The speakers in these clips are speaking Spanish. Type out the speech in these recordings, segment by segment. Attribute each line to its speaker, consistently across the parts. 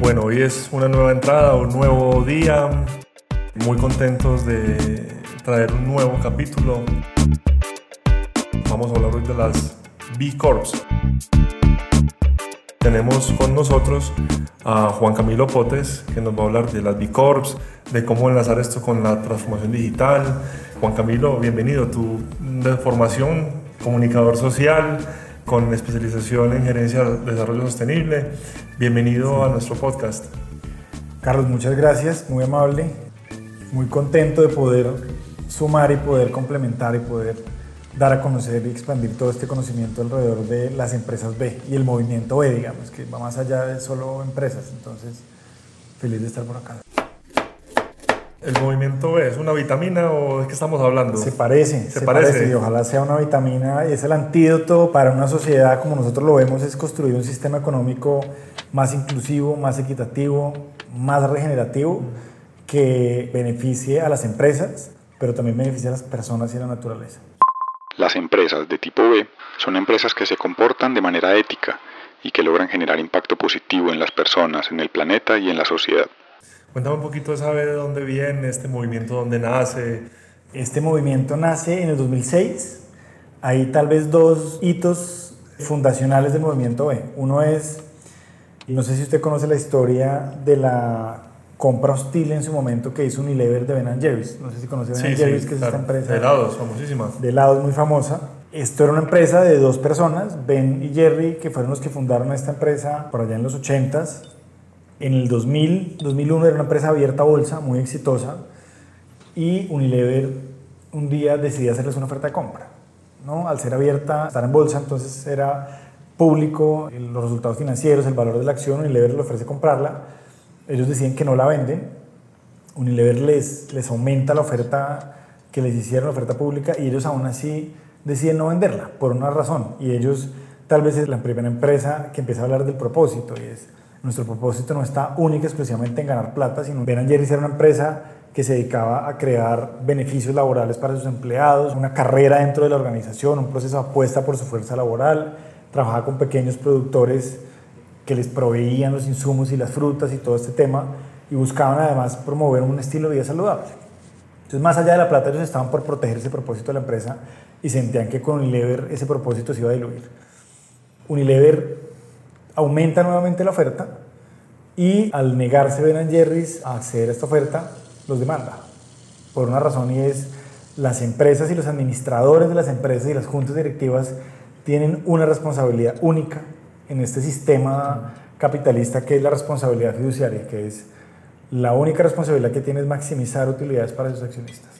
Speaker 1: Bueno, hoy es una nueva entrada, un nuevo día. Muy contentos de traer un nuevo capítulo. Vamos a hablar hoy de las B Corps. Tenemos con nosotros a Juan Camilo Potes, que nos va a hablar de las B Corps, de cómo enlazar esto con la transformación digital. Juan Camilo, bienvenido. Tu de formación, comunicador social, con especialización en gerencia de desarrollo sostenible. Bienvenido a nuestro podcast.
Speaker 2: Carlos, muchas gracias, muy amable, muy contento de poder sumar y poder complementar y poder dar a conocer y expandir todo este conocimiento alrededor de las empresas B y el movimiento B, digamos, que va más allá de solo empresas. Entonces, feliz de estar por acá.
Speaker 1: ¿El movimiento B es una vitamina o de qué estamos hablando?
Speaker 2: Se parece, se, parece. y ojalá sea una vitamina. y Es el antídoto para una sociedad como nosotros lo vemos, es construir un sistema económico más inclusivo, más equitativo, más regenerativo, que beneficie a las empresas, pero también beneficie a las personas y a la naturaleza.
Speaker 3: Las empresas de tipo B son empresas que se comportan de manera ética y que logran generar impacto positivo en las personas, en el planeta y en la sociedad.
Speaker 1: Cuéntame un poquito, ¿sabe de dónde viene este movimiento, dónde nace?
Speaker 2: Este movimiento nace en el 2006. Hay tal vez dos hitos fundacionales del movimiento B. Uno es, no sé si usted conoce la historia de la compra hostil en su momento que hizo Unilever de Ben Jerry's. No sé si conoce Ben Jerry's, que es esta empresa.
Speaker 1: De helados, famosísima.
Speaker 2: De helados, muy famosa. Esto era una empresa de dos personas, Ben y Jerry, que fueron los que fundaron esta empresa por allá en los 80s en el 2000, 2001 era una empresa abierta a bolsa, muy exitosa, y Unilever un día decidió hacerles una oferta de compra. ¿no? Al ser abierta, estar en bolsa, entonces era público los resultados financieros, el valor de la acción, Unilever le ofrece comprarla, ellos deciden que no la venden, Unilever les, les aumenta la oferta que les hicieron, la oferta pública, y ellos aún así deciden no venderla, por una razón, y ellos tal vez es la primera empresa que empieza a hablar del propósito, y es nuestro propósito no está exclusivamente en ganar plata, sino Ben Jerry's era una empresa que se dedicaba a crear beneficios laborales para sus empleados, una carrera dentro de la organización, un proceso apuesta por su fuerza laboral, trabajaba con pequeños productores que les proveían los insumos y las frutas y todo este tema y buscaban además promover un estilo de vida saludable. Entonces, más allá de la plata, ellos estaban por proteger ese propósito de la empresa y sentían que con Unilever ese propósito se iba a diluir. Unilever aumenta nuevamente la oferta y al negarse Ben Jerry's a a esta oferta, los demanda. Por una razón y es las empresas y los administradores de las empresas y las juntas directivas tienen una responsabilidad única en este sistema capitalista que es la responsabilidad fiduciaria, que es la única responsabilidad que tiene es maximizar utilidades para sus accionistas.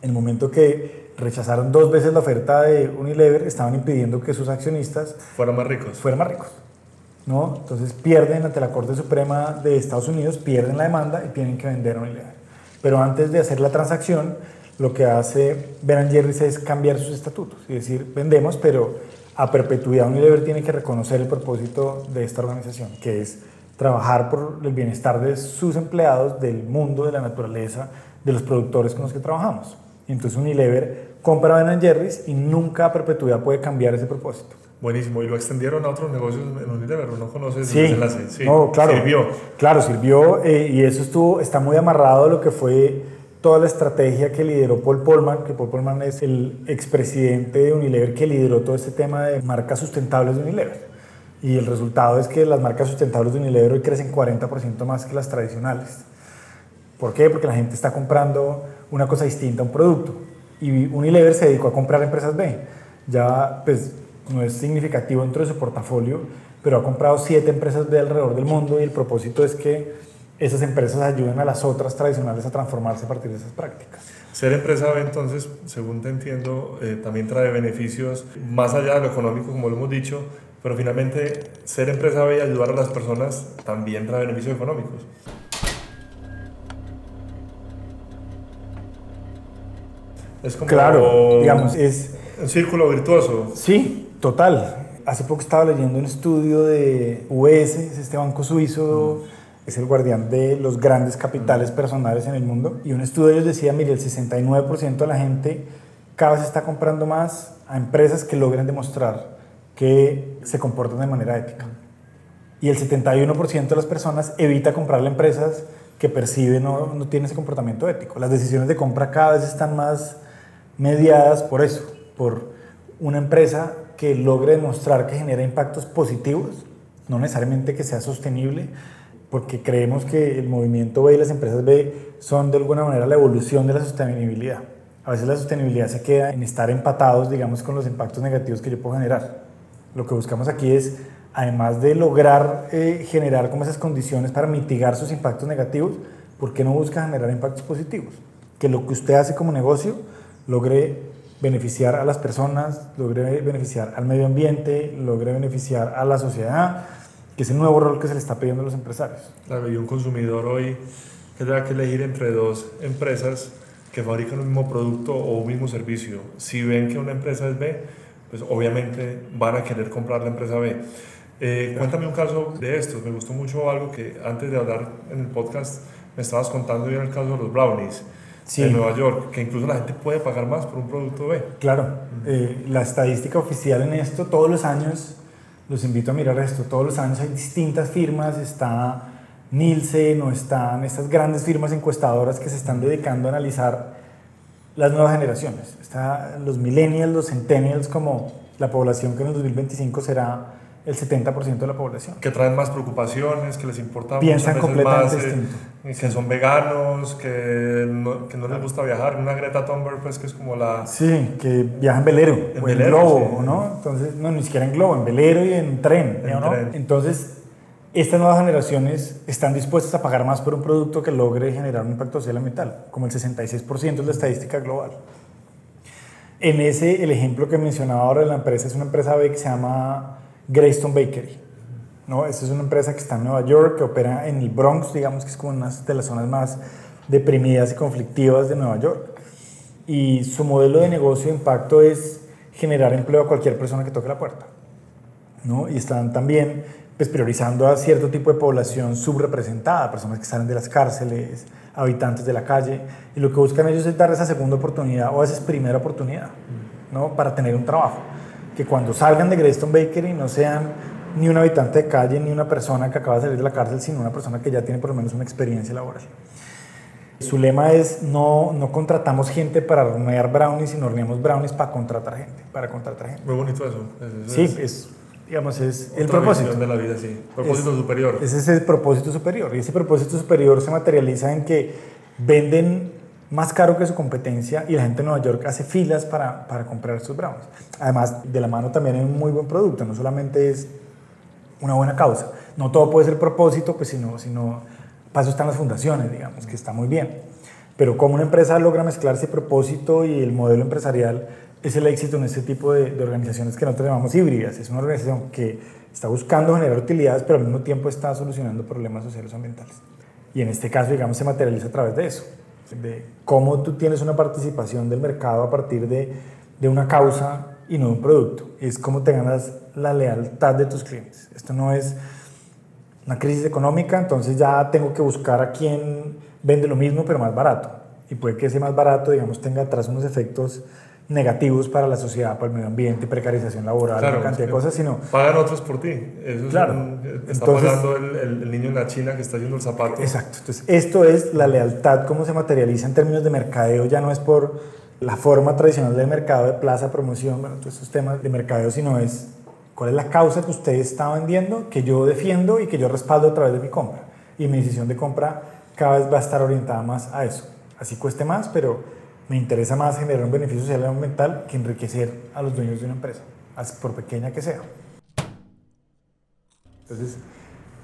Speaker 2: En el momento que rechazaron dos veces la oferta de Unilever, estaban impidiendo que sus accionistas
Speaker 1: fueran más ricos.
Speaker 2: Fueran más ricos. ¿No? Entonces pierden ante la Corte Suprema de Estados Unidos, pierden la demanda y tienen que vender a Unilever. Pero antes de hacer la transacción, lo que hace Ben Jerry's es cambiar sus estatutos y decir, vendemos, pero a perpetuidad Unilever tiene que reconocer el propósito de esta organización, que es trabajar por el bienestar de sus empleados, del mundo, de la naturaleza, de los productores con los que trabajamos. Entonces Unilever compra Ben Jerry's y nunca a perpetuidad puede cambiar ese propósito.
Speaker 1: Buenísimo, y lo extendieron a otros negocios en Unilever, ¿no conoces
Speaker 2: sí. el enlace? Sí, no, claro, sirvió. Claro, sirvió eh, y eso estuvo, está muy amarrado a lo que fue toda la estrategia que lideró Paul Polman, que Paul Polman es el expresidente de Unilever que lideró todo este tema de marcas sustentables de Unilever. Y el resultado es que las marcas sustentables de Unilever hoy crecen 40% más que las tradicionales. ¿Por qué? Porque la gente está comprando una cosa distinta a un producto. Y Unilever se dedicó a comprar empresas B. Ya, pues, no es significativo dentro de su portafolio, pero ha comprado siete empresas de alrededor del mundo y el propósito es que esas empresas ayuden a las otras tradicionales a transformarse a partir de esas prácticas.
Speaker 1: Ser empresa B, entonces, según te entiendo, eh, también trae beneficios más allá de lo económico, como lo hemos dicho, pero finalmente ser empresa B y ayudar a las personas también trae beneficios económicos.
Speaker 2: Es como claro, digamos, es
Speaker 1: un círculo virtuoso.
Speaker 2: Sí, Total. Hace poco estaba leyendo un estudio de es este banco suizo, es el guardián de los grandes capitales personales en el mundo, y un estudio de ellos decía, mire, el 69% de la gente cada vez está comprando más a empresas que logren demostrar que se comportan de manera ética. Y el 71% de las personas evita comprarle empresas que percibe no, no tiene ese comportamiento ético. Las decisiones de compra cada vez están más mediadas por eso, por una empresa que logre demostrar que genera impactos positivos, no necesariamente que sea sostenible, porque creemos que el movimiento B y las empresas B son de alguna manera la evolución de la sostenibilidad. A veces la sostenibilidad se queda en estar empatados, digamos, con los impactos negativos que yo puedo generar. Lo que buscamos aquí es, además de lograr eh, generar como esas condiciones para mitigar sus impactos negativos, ¿por qué no busca generar impactos positivos? Que lo que usted hace como negocio logre beneficiar a las personas, logre beneficiar al medio ambiente, logre beneficiar a la sociedad, que es el nuevo rol que se le está pidiendo a los empresarios.
Speaker 1: Claro, y un consumidor hoy que tenga que elegir entre dos empresas que fabrican el mismo producto o un mismo servicio. Si ven que una empresa es B, pues obviamente van a querer comprar la empresa B. Eh, cuéntame un caso de estos. Me gustó mucho algo que antes de hablar en el podcast me estabas contando y era el caso de los brownies
Speaker 2: Sí.
Speaker 1: de Nueva York, que incluso la gente puede pagar más por un producto B.
Speaker 2: Claro, eh, la estadística oficial en esto, todos los años, los invito a mirar esto, todos los años hay distintas firmas, está Nielsen o están estas grandes firmas encuestadoras que se están dedicando a analizar las nuevas generaciones. Está los millennials, los centennials como la población que en el 2025 será el 70% de la población.
Speaker 1: Que traen más preocupaciones, que les importa
Speaker 2: Piensan completamente
Speaker 1: más, eh,
Speaker 2: distinto.
Speaker 1: que son veganos, que no, que no les gusta viajar. Una Greta Thunberg, pues, que es como la...
Speaker 2: Sí, que viaja en velero
Speaker 1: En
Speaker 2: o en
Speaker 1: velero,
Speaker 2: globo,
Speaker 1: sí.
Speaker 2: ¿no? Entonces, no, ni siquiera en globo, en velero y en tren,
Speaker 1: En
Speaker 2: ¿no?
Speaker 1: tren.
Speaker 2: Entonces, estas nuevas generaciones están dispuestas a pagar más por un producto que logre generar un impacto social ambiental, como el 66% es la estadística global. En ese, el ejemplo que mencionaba ahora de la empresa es una empresa B que se llama Greystone Bakery. ¿no? Esta es una empresa que está en Nueva York, que opera en el Bronx, digamos que es como una de las zonas más deprimidas y conflictivas de Nueva York. Y su modelo de negocio de impacto es generar empleo a cualquier persona que toque la puerta. ¿no? Y están también pues, priorizando a cierto tipo de población subrepresentada, personas que salen de las cárceles, habitantes de la calle, y lo que buscan ellos es dar esa segunda oportunidad o esa primera oportunidad ¿no? para tener un trabajo. Que cuando salgan de Greystone Bakery no sean ni un habitante de calle, ni una persona que acaba de salir de la cárcel, sino una persona que ya tiene por lo menos una experiencia laboral. Su lema es no, no contratamos gente para hornear brownies, sino horneamos brownies para contratar gente, para contratar gente.
Speaker 1: Muy bonito eso. Eso
Speaker 2: Sí,
Speaker 1: es
Speaker 2: es, digamos, es el propósito.
Speaker 1: de la vida, sí. Propósito
Speaker 2: Es-
Speaker 1: superior.
Speaker 2: Ese es el propósito superior. Y ese propósito superior se materializa en que venden más caro que su competencia y la gente en Nueva York hace filas para, para comprar estos brownies. Además, de la mano también hay un muy buen producto, no solamente es una buena causa. No todo puede ser propósito, pues sino, sino para eso están las fundaciones, digamos, que está muy bien. Pero como una empresa logra mezclar ese propósito y el modelo empresarial, es el éxito en este tipo de, de organizaciones que nosotros llamamos híbridas. Es una organización que está buscando generar utilidades, pero al mismo tiempo está solucionando problemas sociales o ambientales. Y en este caso, digamos, se materializa a través de eso, de cómo tú tienes una participación del mercado a partir de, de una causa y no de un producto. Es cómo te ganas la lealtad de tus clientes. Esto no es una crisis económica, entonces ya tengo que buscar a quien vende lo mismo pero más barato. Y puede que ese más barato, digamos, tenga atrás unos efectos negativos para la sociedad, para el medio ambiente, precarización laboral,
Speaker 1: Claro,
Speaker 2: una cantidad de
Speaker 1: es
Speaker 2: cosas, sino
Speaker 1: Pagan otros por ti. Eso es
Speaker 2: Claro.
Speaker 1: un- está
Speaker 2: Entonces-
Speaker 1: pagando el, el- el niño en la China que está haciendo el zapato.
Speaker 2: Exacto. Entonces, esto es la lealtad, cómo se materializa en términos de mercadeo, ya no es por la forma tradicional del mercado de plaza, promoción, bueno, todos estos temas de mercadeo, sino es cuál es la causa que usted está vendiendo, que yo defiendo y que yo respaldo a través de mi compra. Y mi decisión de compra cada vez va a estar orientada más a eso. Así cueste más, pero me interesa más generar un beneficio social y ambiental que enriquecer a los dueños de una empresa, as- por pequeña que sea. Entonces,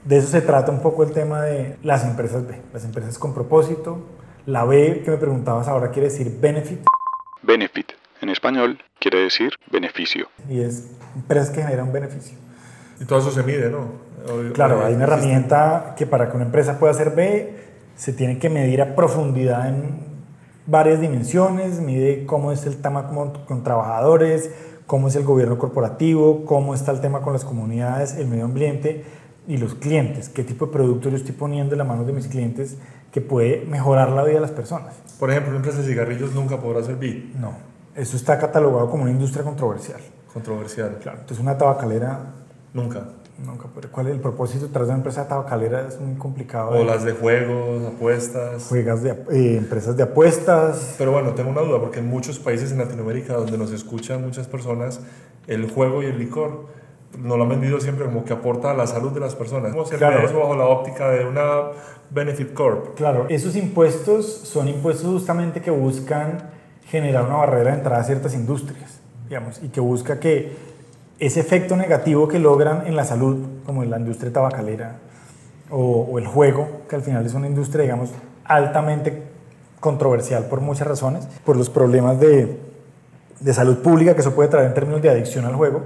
Speaker 2: de eso se trata un poco el tema de las empresas B, las empresas con propósito. La B que me preguntabas ahora quiere decir benefit
Speaker 3: Benefit, en español, quiere decir beneficio.
Speaker 2: y es empresas que generan beneficio.
Speaker 1: Y todo eso se mide, ¿no?
Speaker 2: Claro,
Speaker 1: hoy
Speaker 2: hay una
Speaker 1: existe-
Speaker 2: herramienta que para que una empresa pueda ser B se tiene que medir a profundidad en varias dimensiones, mide cómo es el tema con, con trabajadores, cómo es el gobierno corporativo, cómo está el tema con las comunidades, el medio ambiente y los clientes, qué tipo de producto yo estoy poniendo en las manos de mis clientes que puede mejorar la vida de las personas.
Speaker 1: Por ejemplo, una empresa de cigarrillos nunca podrá ser B.
Speaker 2: No, eso está catalogado como una industria controversial.
Speaker 1: Controversial.
Speaker 2: Claro, entonces una tabacalera
Speaker 1: Nunca.
Speaker 2: Nunca, ¿Cuál es el propósito detrás de una empresa tabacalera? Es muy complicado.
Speaker 1: O las de juegos, apuestas.
Speaker 2: Juegas de, eh, empresas de apuestas.
Speaker 1: Pero bueno, tengo una duda, porque en muchos países en Latinoamérica donde nos escuchan muchas personas, el juego y el licor nos lo han vendido siempre como que aporta a la salud de las personas. ¿Cómo se claro. eso bajo la óptica de una Benefit Corp?
Speaker 2: Claro, esos impuestos son impuestos justamente que buscan generar una barrera de entrada a ciertas industrias, digamos, y que busca que ese efecto negativo que logran en la salud, como en la industria tabacalera o, el juego, que al final es una industria, digamos, altamente controversial por muchas razones, por los problemas de, de salud pública que eso puede traer en términos de adicción al juego,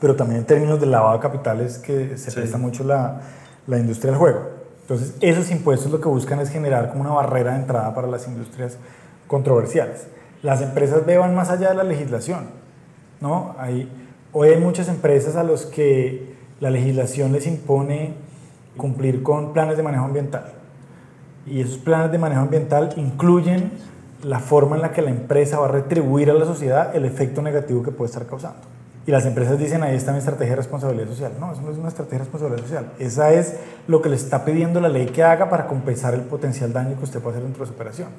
Speaker 2: pero también en términos de lavado de capitales que se presta mucho la, la industria del juego. Entonces, esos impuestos lo que buscan es generar como una barrera de entrada para las industrias controversiales. Las empresas beban más allá de la legislación, ¿no? Hay Hoy hay muchas empresas a los que la legislación les impone cumplir con planes de manejo ambiental. Y esos planes de manejo ambiental incluyen la forma en la que la empresa va a retribuir a la sociedad el efecto negativo que puede estar causando. Y las empresas dicen, ahí está mi estrategia de responsabilidad social. No, eso no es una estrategia de responsabilidad social. Esa es lo que le está pidiendo la ley que haga para compensar el potencial daño que usted puede hacer dentro de su operación.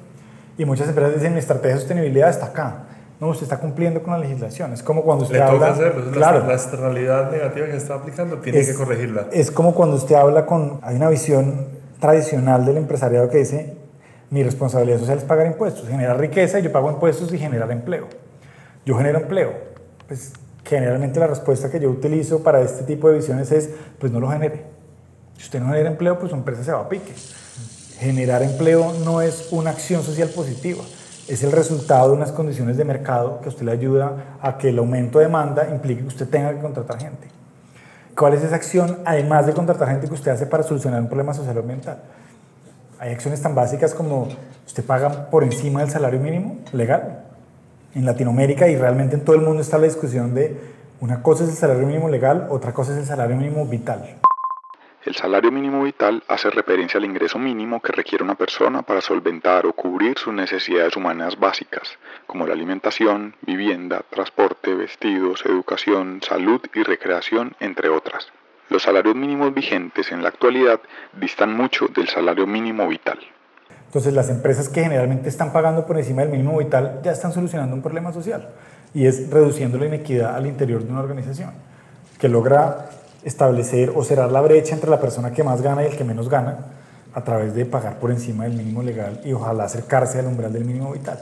Speaker 2: Y muchas empresas dicen, mi estrategia de sostenibilidad está acá. No, usted está cumpliendo con la legislación. Es como cuando usted
Speaker 1: Le
Speaker 2: habla.
Speaker 1: Toca hacerlo. Claro. La, externalidad negativa que está aplicando tiene que corregirla.
Speaker 2: Es como cuando usted habla con. Hay una visión tradicional del empresariado que dice: mi responsabilidad social es pagar impuestos, generar riqueza y yo pago impuestos y generar empleo. Yo genero empleo. Pues generalmente la respuesta que yo utilizo para este tipo de visiones es: pues no lo genere. Si usted no genera empleo, pues su empresa se va a pique. Generar empleo no es una acción social positiva es el resultado de unas condiciones de mercado que a usted le ayuda a que el aumento de demanda implique que usted tenga que contratar gente. ¿Cuál es esa acción, además de contratar gente que usted hace para solucionar un problema social o ambiental? Hay acciones tan básicas como usted paga por encima del salario mínimo legal. En Latinoamérica y realmente en todo el mundo está la discusión de una cosa es el salario mínimo legal, otra cosa es el salario mínimo vital.
Speaker 3: El salario mínimo vital hace referencia al ingreso mínimo que requiere una persona para solventar o cubrir sus necesidades humanas básicas, como la alimentación, vivienda, transporte, vestidos, educación, salud y recreación, entre otras. Los salarios mínimos vigentes en la actualidad distan mucho del salario mínimo vital.
Speaker 2: Entonces las empresas que generalmente están pagando por encima del mínimo vital ya están solucionando un problema social y es reduciendo la inequidad al interior de una organización que logra establecer o cerrar la brecha entre la persona que más gana y el que menos gana a través de pagar por encima del mínimo legal y ojalá acercarse al umbral del mínimo vital.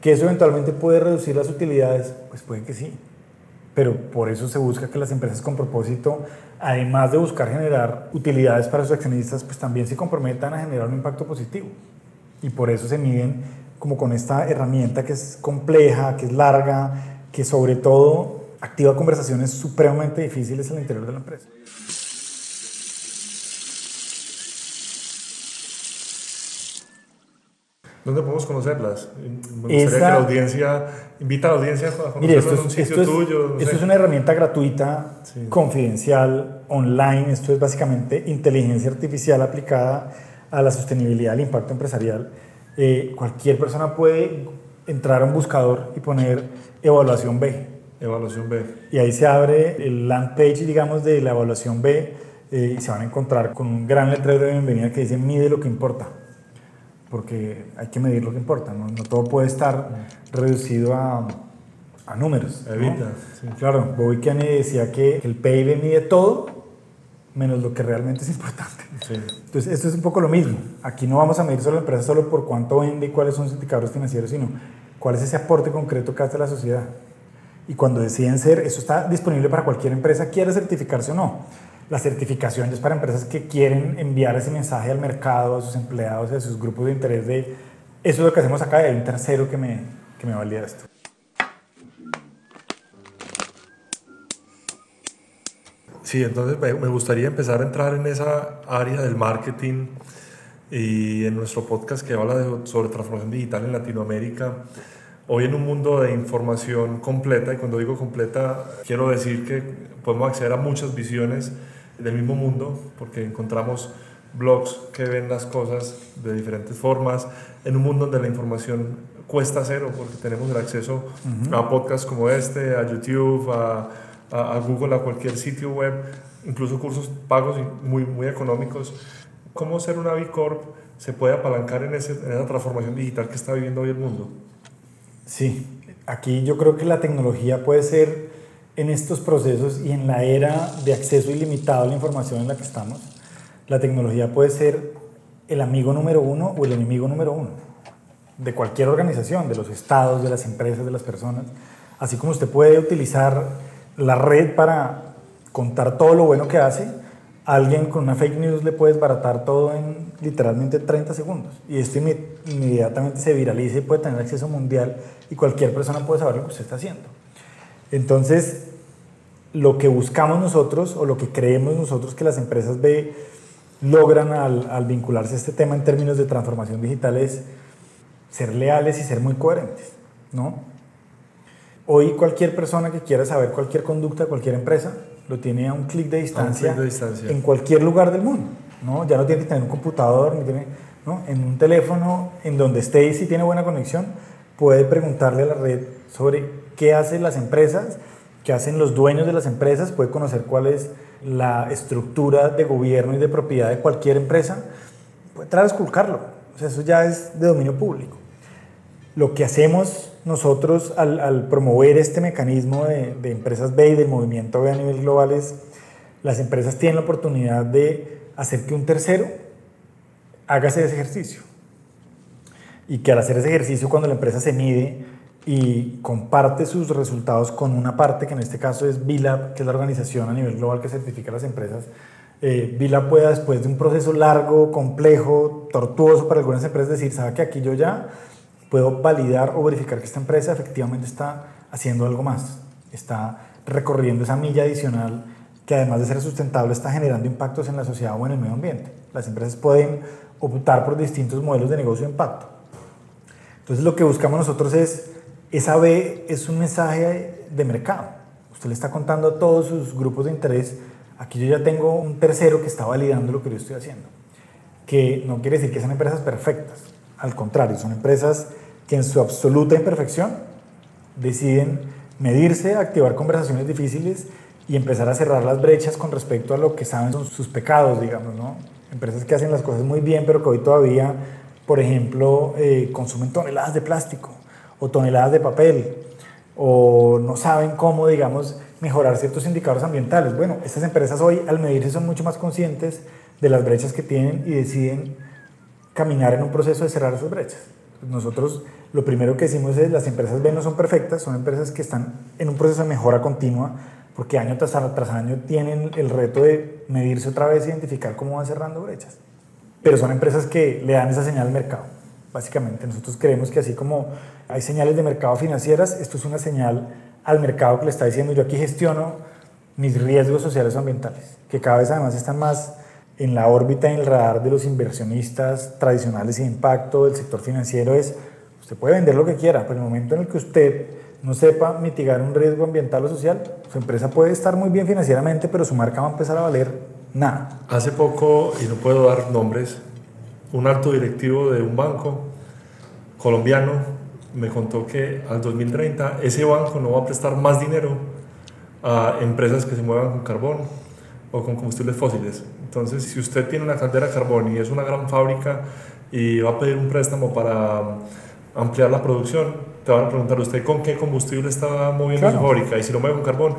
Speaker 2: ¿Que eso eventualmente puede reducir las utilidades? Pues puede que sí. Pero por eso se busca que las empresas con propósito, además de buscar generar utilidades para sus accionistas, pues también se comprometan a generar un impacto positivo. Y por eso se miden como con esta herramienta que es compleja, que es larga, que sobre todo activa conversaciones supremamente difíciles en el interior de la empresa.
Speaker 1: ¿Dónde podemos conocerlas? Me gustaría que la audiencia, invita a la audiencia a conocerlas
Speaker 2: mire, esto es, un sitio tuyo. esto es una herramienta gratuita, confidencial, online. Esto es básicamente inteligencia artificial aplicada a la sostenibilidad, al impacto empresarial. Eh, cualquier persona puede entrar a un buscador y poner evaluación B
Speaker 1: Evaluación B.
Speaker 2: Y ahí se abre el land page, digamos, de la evaluación B eh, y se van a encontrar con un gran letrero de bienvenida que dice mide lo que importa. Porque hay que medir lo que importa, no, no todo puede estar reducido a, a números.
Speaker 1: Evita.
Speaker 2: Sí. Claro, Bobby Kennedy decía que el PIB mide todo menos lo que realmente es importante.
Speaker 1: Sí.
Speaker 2: Entonces, esto es un poco lo mismo. Aquí no vamos a medir solo la empresa solo por cuánto vende y cuáles son sus indicadores financieros, sino cuál es ese aporte concreto que hace la sociedad y cuando deciden ser, eso está disponible para cualquier empresa, quiere certificarse o no. La certificación es para empresas que quieren enviar ese mensaje al mercado, a sus empleados, a sus grupos de interés de eso es lo que hacemos acá y hay un tercero que me, que me valida esto.
Speaker 1: Sí, entonces me gustaría empezar a entrar en esa área del marketing y en nuestro podcast que habla de, sobre transformación digital en Latinoamérica Hoy en un mundo de información completa, y cuando digo completa, quiero decir que podemos acceder a muchas visiones del mismo mundo, porque encontramos blogs que ven las cosas de diferentes formas, en un mundo donde la información cuesta cero, porque tenemos el acceso a podcasts como este, a YouTube, a, a, Google, a cualquier sitio web, incluso cursos pagos y muy, muy económicos. ¿Cómo ser una B Corp se puede apalancar en, ese, en esa transformación digital que está viviendo hoy el mundo?
Speaker 2: Sí, aquí yo creo que la tecnología puede ser en estos procesos y en la era de acceso ilimitado a la información en la que estamos, la tecnología puede ser el amigo número uno o el enemigo número uno de cualquier organización, de los estados, de las empresas, de las personas. Así como usted puede utilizar la red para contar todo lo bueno que hace, alguien con una fake news le puede desbaratar todo en literalmente 30 segundos. Y esto inmediatamente se viraliza y puede tener acceso mundial y cualquier persona puede saber lo que usted está haciendo. Entonces, lo que buscamos nosotros o lo que creemos nosotros que las empresas B logran al, al vincularse a este tema en términos de transformación digital es ser leales y ser muy coherentes, ¿no? Hoy cualquier persona que quiera saber cualquier conducta de cualquier empresa lo tiene a un clic de, distancia en cualquier lugar del mundo, ¿no? Ya no tiene que tener un computador, ni tiene, ¿no? En un teléfono, en donde esté y si tiene buena conexión, puede preguntarle a la red sobre qué hacen las empresas, qué hacen los dueños de las empresas, puede conocer cuál es la estructura de gobierno y de propiedad de cualquier empresa, puede transculcarlo. O sea, eso ya es de dominio público. Lo que hacemos nosotros al, promover este mecanismo de, de, empresas B y del movimiento B a nivel global es, las empresas tienen la oportunidad de hacer que un tercero haga ese ejercicio. Y que al hacer ese ejercicio, cuando la empresa se mide y comparte sus resultados con una parte, que en este caso es VILAB, que es la organización a nivel global que certifica las empresas, eh, VILAB pueda después de un proceso largo, complejo, tortuoso para algunas empresas decir, sabe que aquí yo ya puedo validar o verificar que esta empresa efectivamente está haciendo algo más, está recorriendo esa milla adicional que además de ser sustentable está generando impactos en la sociedad o en el medio ambiente. Las empresas pueden optar por distintos modelos de negocio de impacto. Entonces lo que buscamos nosotros es esa B es un mensaje de mercado. Usted le está contando a todos sus grupos de interés, aquí yo ya tengo un tercero que está validando lo que yo estoy haciendo. Que no quiere decir que sean empresas perfectas, al contrario, son empresas que en su absoluta imperfección deciden medirse, activar conversaciones difíciles y empezar a cerrar las brechas con respecto a lo que saben son sus pecados, digamos, ¿no? Empresas que hacen las cosas muy bien, pero que hoy todavía, por ejemplo, eh, consumen toneladas de plástico o toneladas de papel o no saben cómo, digamos, mejorar ciertos indicadores ambientales. Bueno, estas empresas hoy al medirse son mucho más conscientes de las brechas que tienen y deciden caminar en un proceso de cerrar esas brechas. Nosotros lo primero que decimos es las empresas B no son perfectas, son empresas que están en un proceso de mejora continua porque año tras, tras año tienen el reto de medirse otra vez, identificar cómo van cerrando brechas. Pero son empresas que le dan esa señal al mercado. Básicamente, nosotros creemos que así como hay señales de mercado financieras, esto es una señal al mercado que le está diciendo yo aquí gestiono mis riesgos sociales o ambientales, que cada vez además están más en la órbita, en el radar de los inversionistas tradicionales y de impacto del sector financiero es, usted puede vender lo que quiera, pero en el momento en el que usted no sepa mitigar un riesgo ambiental o social, su empresa puede estar muy bien financieramente, pero su marca va a empezar a valer nada.
Speaker 1: Hace poco, y no puedo dar nombres, un alto directivo de un banco colombiano me contó que al 2030 ese banco no va a prestar más dinero a empresas que se muevan con carbón o con combustibles fósiles. Entonces, si usted tiene una caldera de carbón y es una gran fábrica y va a pedir un préstamo para ampliar la producción, te van a preguntar usted con qué combustible está moviendo su fábrica y si lo mueve con carbón,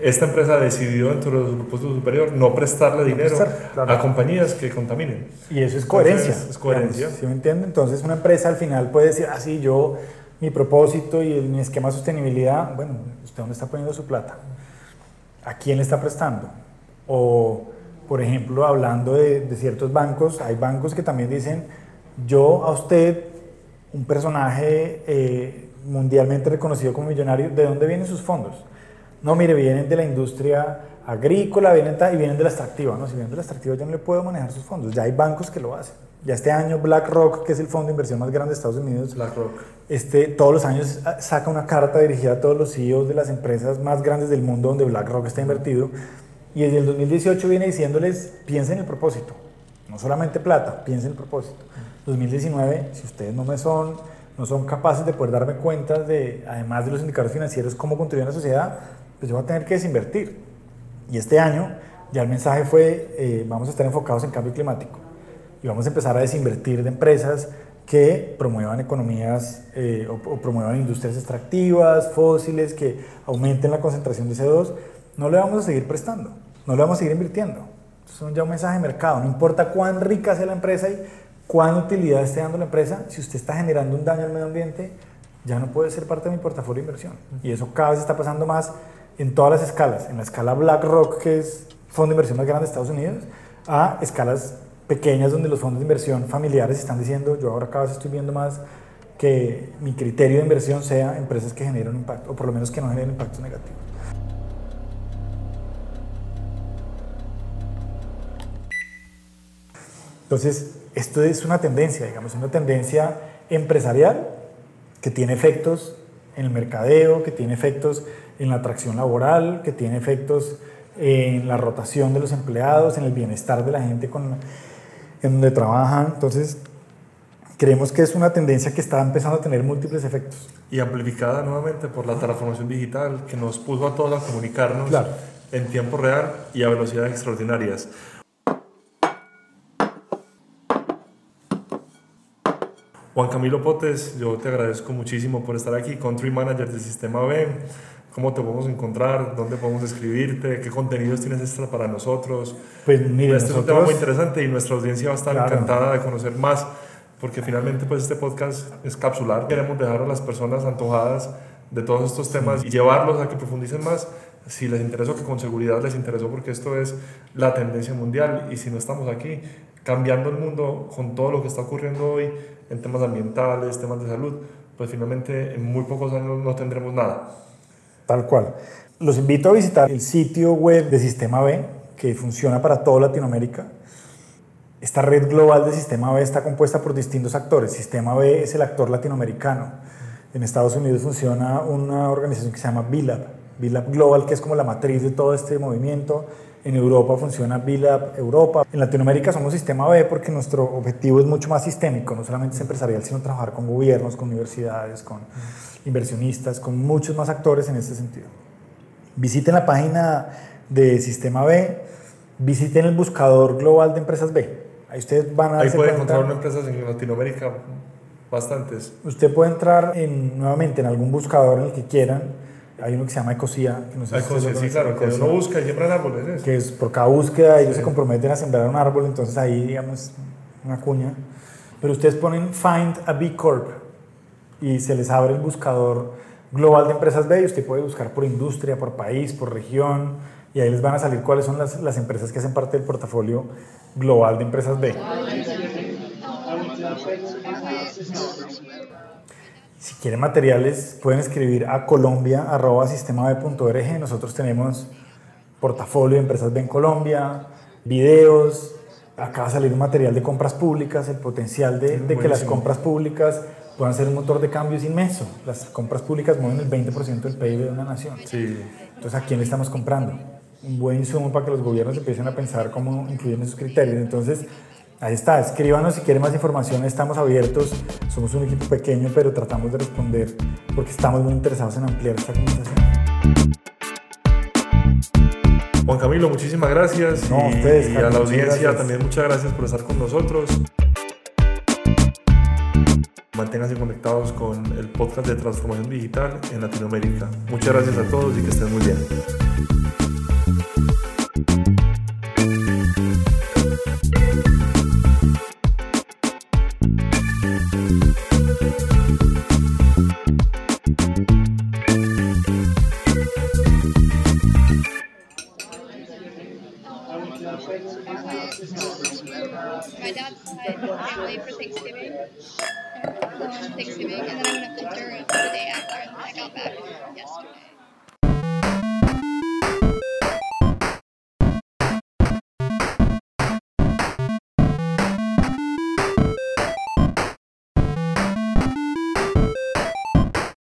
Speaker 1: esta empresa decidió dentro de su propósito superior no prestarle dinero a compañías que contaminen.
Speaker 2: Y eso es coherencia.
Speaker 1: es coherencia.
Speaker 2: ¿Sí me entiende? Entonces una empresa al final puede decir, ah, sí, yo, mi propósito y mi esquema de sostenibilidad, bueno, ¿usted dónde está poniendo su plata? ¿A quién le está prestando? O, por ejemplo, hablando de, ciertos bancos, hay bancos que también dicen, yo a usted, un personaje eh, mundialmente reconocido como millonario, ¿de dónde vienen sus fondos? No, mire, vienen de la industria agrícola vienen y vienen de la extractiva. No, si vienen de la extractiva yo no le puedo manejar sus fondos. Ya hay bancos que lo hacen. Ya este año BlackRock, que es el fondo de inversión más grande de Estados Unidos,
Speaker 1: BlackRock.
Speaker 2: Este, todos los años saca una carta dirigida a todos los CEOs de las empresas más grandes del mundo donde BlackRock está invertido. Y desde el 2018 viene diciéndoles, piensen en el propósito. No solamente plata, piensen en el propósito. 2019, si ustedes no me son, no son capaces de poder darme cuenta de, además de los indicadores financieros, cómo contribuyen a la sociedad, pues yo voy a tener que desinvertir. Y este año Ya el mensaje fue, eh, vamos a estar enfocados en cambio climático y vamos a empezar a desinvertir de empresas que promuevan economías eh, o, o, promuevan industrias extractivas, fósiles, que aumenten la concentración de CO2, no le vamos a seguir prestando, no le vamos a seguir invirtiendo. Eso es ya un mensaje de mercado, no importa cuán rica sea la empresa y cuán utilidad esté dando la empresa, si usted está generando un daño al medio ambiente, ya no puede ser parte de mi portafolio de inversión. Y eso cada vez está pasando más en todas las escalas, en la escala BlackRock, que es fondo de inversión más grande de Estados Unidos, a escalas pequeñas donde los fondos de inversión familiares están diciendo, yo ahora cada vez estoy viendo más que mi criterio de inversión sea empresas que generan impacto, o por lo menos que no generen impactos negativos. Entonces, esto es una tendencia, digamos, una tendencia empresarial que tiene efectos en el mercadeo, que tiene efectos en la atracción laboral, que tiene efectos en la rotación de los empleados, en el bienestar de la gente con, en donde trabajan. Entonces, creemos que es una tendencia que está empezando a tener múltiples efectos.
Speaker 1: Y amplificada nuevamente por la transformación digital que nos puso a todos a comunicarnos
Speaker 2: Claro.
Speaker 1: en tiempo real y a velocidades extraordinarias. Juan Camilo Potes, yo te agradezco muchísimo por estar aquí, Country Manager del Sistema B. ¿Cómo te podemos encontrar? ¿Dónde podemos escribirte? ¿Qué contenidos tienes extra para nosotros?
Speaker 2: Pues mire,
Speaker 1: Este es un tema muy interesante y nuestra audiencia va a estar
Speaker 2: Claro.
Speaker 1: encantada de conocer más, porque finalmente pues este podcast es capsular. Queremos dejar a las personas antojadas de todos estos temas y llevarlos a que profundicen más. Si les interesó, que con seguridad les interesó, porque esto es la tendencia mundial y si no estamos aquí cambiando el mundo con todo lo que está ocurriendo hoy en temas ambientales, temas de salud, pues finalmente en muy pocos años no tendremos nada.
Speaker 2: Tal cual. Los invito a visitar el sitio web de Sistema B, que funciona para toda Latinoamérica. Esta red global de Sistema B está compuesta por distintos actores. Sistema B es el actor latinoamericano. En Estados Unidos funciona una organización que se llama BILAB, BILAB Global, que es como la matriz de todo este movimiento. En Europa funciona BILAB Europa. En Latinoamérica somos Sistema B porque nuestro objetivo es mucho más sistémico, no solamente es empresarial, sino trabajar con gobiernos, con universidades, con inversionistas, con muchos más actores en este sentido. Visiten la página de Sistema B, visiten el buscador global de empresas B. Ahí ustedes van a
Speaker 1: Ahí
Speaker 2: darse
Speaker 1: puede
Speaker 2: cuenta-
Speaker 1: encontrar una empresas en Latinoamérica bastantes.
Speaker 2: Usted puede entrar en, nuevamente en algún buscador en el que quieran. Hay uno que se llama Ecosia, que no sé
Speaker 1: Hay
Speaker 2: si
Speaker 1: sí, claro, que uno busca y siembran árboles. ¿es?
Speaker 2: que es por cada búsqueda ellos se comprometen a sembrar un árbol, entonces ahí digamos una cuña. Pero ustedes ponen Find a B Corp y se les abre el buscador global de empresas B y usted puede buscar por industria, por país, por región y ahí les van a salir cuáles son las, las empresas que hacen parte del portafolio global de empresas B. Si quieren materiales, pueden escribir a colombia.sistemab.org. Nosotros tenemos portafolio de empresas en Colombia, videos. Acaba de salir un material de compras públicas, el potencial de, de que las compras públicas puedan ser un motor de cambio es inmenso. Las compras públicas mueven el 20% del PIB de una nación.
Speaker 1: Sí.
Speaker 2: Entonces, ¿a quién le estamos comprando? Un buen insumo para que los gobiernos empiecen a pensar cómo incluir en esos criterios. Entonces, ahí está. Escríbanos si quieren más información. Estamos abiertos. Somos un equipo pequeño, pero tratamos de responder porque estamos muy interesados en ampliar esta conversación.
Speaker 1: Juan Camilo, muchísimas gracias.
Speaker 2: No,
Speaker 1: y,
Speaker 2: ustedes,
Speaker 1: y a la audiencia
Speaker 2: gracias.
Speaker 1: también muchas gracias por estar con nosotros. Manténganse conectados con el podcast de transformación digital en Latinoamérica. Muchas gracias a todos y que estén muy bien.